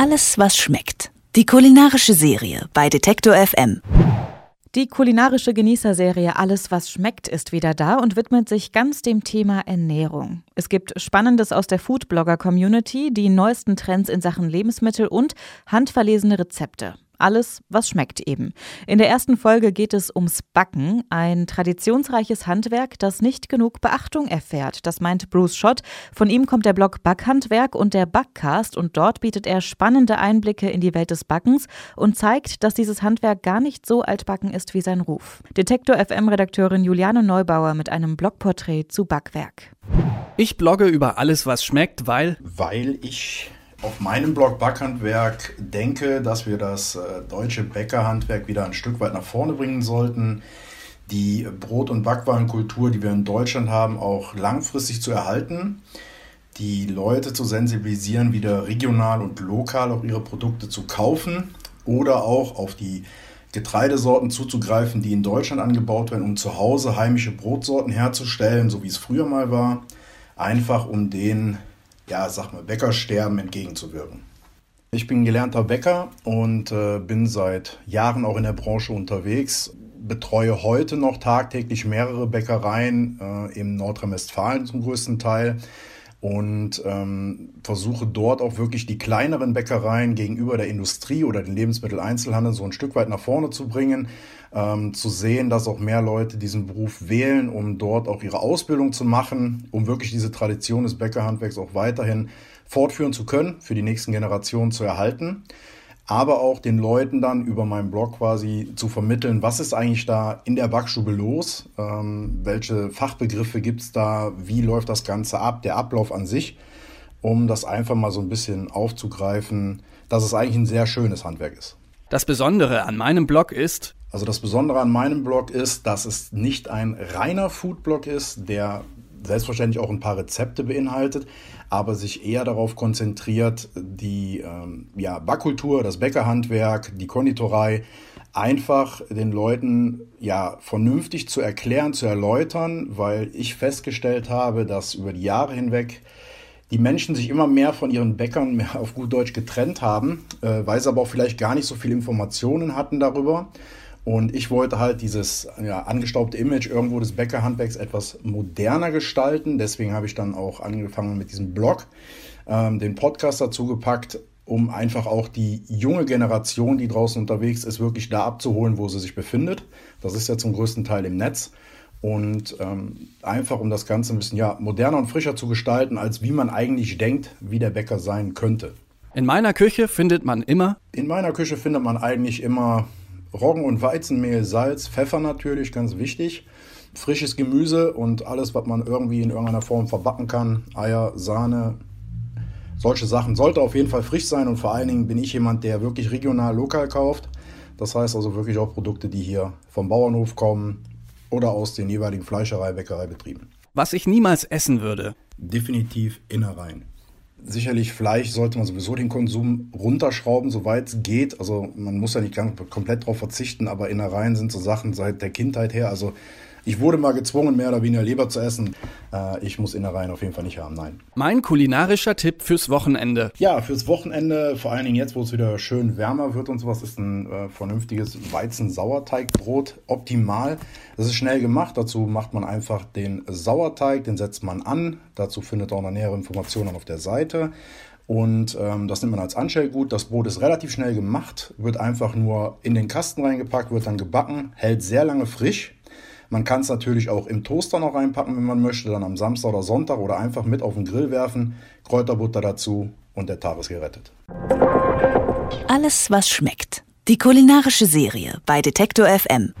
Alles, was schmeckt. Die kulinarische Serie bei Detektor FM. Die kulinarische Genießerserie Alles, was schmeckt, ist wieder da und widmet sich ganz dem Thema Ernährung. Es gibt Spannendes aus der Foodblogger-Community, die neuesten Trends in Sachen Lebensmittel und handverlesene Rezepte. Alles, was schmeckt eben. In der ersten Folge geht es ums Backen, ein traditionsreiches Handwerk, das nicht genug Beachtung erfährt. Das meint Bruce Schott. Von ihm kommt der Blog Backhandwerk und der Backcast und dort bietet er spannende Einblicke in die Welt des Backens und zeigt, dass dieses Handwerk gar nicht so altbacken ist wie sein Ruf. Detektor FM-Redakteurin Juliane Neubauer mit einem Blogporträt zu Backwerk. Ich blogge über alles, was schmeckt, weil. Weil ich auf meinem Blog Backhandwerk denke, dass wir das äh, deutsche Bäckerhandwerk wieder ein Stück weit nach vorne bringen sollten. Die Brot- und Backwarenkultur, die wir in Deutschland haben, auch langfristig zu erhalten. Die Leute zu sensibilisieren, wieder regional und lokal auch ihre Produkte zu kaufen oder auch auf die Getreidesorten zuzugreifen, die in Deutschland angebaut werden, um zu Hause heimische Brotsorten herzustellen, so wie es früher mal war. Einfach um den ja, sag mal, Bäckersterben entgegenzuwirken. Ich bin gelernter Bäcker und äh, bin seit Jahren auch in der Branche unterwegs. Betreue heute noch tagtäglich mehrere Bäckereien äh, im Nordrhein-Westfalen zum größten Teil und ähm, versuche dort auch wirklich die kleineren Bäckereien gegenüber der Industrie oder den Lebensmitteleinzelhandel so ein Stück weit nach vorne zu bringen, ähm, zu sehen, dass auch mehr Leute diesen Beruf wählen, um dort auch ihre Ausbildung zu machen, um wirklich diese Tradition des Bäckerhandwerks auch weiterhin fortführen zu können, für die nächsten Generationen zu erhalten aber auch den Leuten dann über meinen Blog quasi zu vermitteln, was ist eigentlich da in der Backstube los, ähm, welche Fachbegriffe gibt es da, wie läuft das Ganze ab, der Ablauf an sich, um das einfach mal so ein bisschen aufzugreifen, dass es eigentlich ein sehr schönes Handwerk ist. Das Besondere an meinem Blog ist, also das Besondere an meinem Blog ist, dass es nicht ein reiner Foodblog ist, der selbstverständlich auch ein paar Rezepte beinhaltet, aber sich eher darauf konzentriert, die ähm, ja, Backkultur, das Bäckerhandwerk, die Konditorei einfach den Leuten ja vernünftig zu erklären, zu erläutern, weil ich festgestellt habe, dass über die Jahre hinweg die Menschen sich immer mehr von ihren Bäckern mehr auf gut Deutsch getrennt haben, äh, weil sie aber auch vielleicht gar nicht so viele Informationen hatten darüber. Und ich wollte halt dieses ja, angestaubte Image irgendwo des Bäckerhandwerks etwas moderner gestalten. Deswegen habe ich dann auch angefangen mit diesem Blog, ähm, den Podcast dazu gepackt, um einfach auch die junge Generation, die draußen unterwegs ist, wirklich da abzuholen, wo sie sich befindet. Das ist ja zum größten Teil im Netz. Und ähm, einfach, um das Ganze ein bisschen ja, moderner und frischer zu gestalten, als wie man eigentlich denkt, wie der Bäcker sein könnte. In meiner Küche findet man immer. In meiner Küche findet man eigentlich immer Roggen- und Weizenmehl, Salz, Pfeffer natürlich, ganz wichtig. Frisches Gemüse und alles, was man irgendwie in irgendeiner Form verbacken kann. Eier, Sahne, solche Sachen. Sollte auf jeden Fall frisch sein und vor allen Dingen bin ich jemand, der wirklich regional, lokal kauft. Das heißt also wirklich auch Produkte, die hier vom Bauernhof kommen oder aus den jeweiligen Fleischerei, Bäckereibetrieben. Was ich niemals essen würde. Definitiv Innereien. Sicherlich Fleisch sollte man sowieso den Konsum runterschrauben, soweit es geht. Also man muss ja nicht ganz komplett darauf verzichten, aber Innereien sind so Sachen seit der Kindheit her. Also ich wurde mal gezwungen, mehr oder weniger Leber zu essen. Äh, ich muss Innereien auf jeden Fall nicht haben, nein. Mein kulinarischer Tipp fürs Wochenende. Ja, fürs Wochenende, vor allen Dingen jetzt, wo es wieder schön wärmer wird und sowas, ist ein äh, vernünftiges Weizen-Sauerteigbrot optimal. Das ist schnell gemacht. Dazu macht man einfach den Sauerteig, den setzt man an. Dazu findet auch noch nähere Informationen auf der Seite. Und ähm, das nimmt man als Anstellgut. Das Brot ist relativ schnell gemacht, wird einfach nur in den Kasten reingepackt, wird dann gebacken, hält sehr lange frisch. Man kann es natürlich auch im Toaster noch reinpacken, wenn man möchte, dann am Samstag oder Sonntag oder einfach mit auf den Grill werfen, Kräuterbutter dazu und der Tag ist gerettet. Alles, was schmeckt. Die kulinarische Serie bei Detektor FM.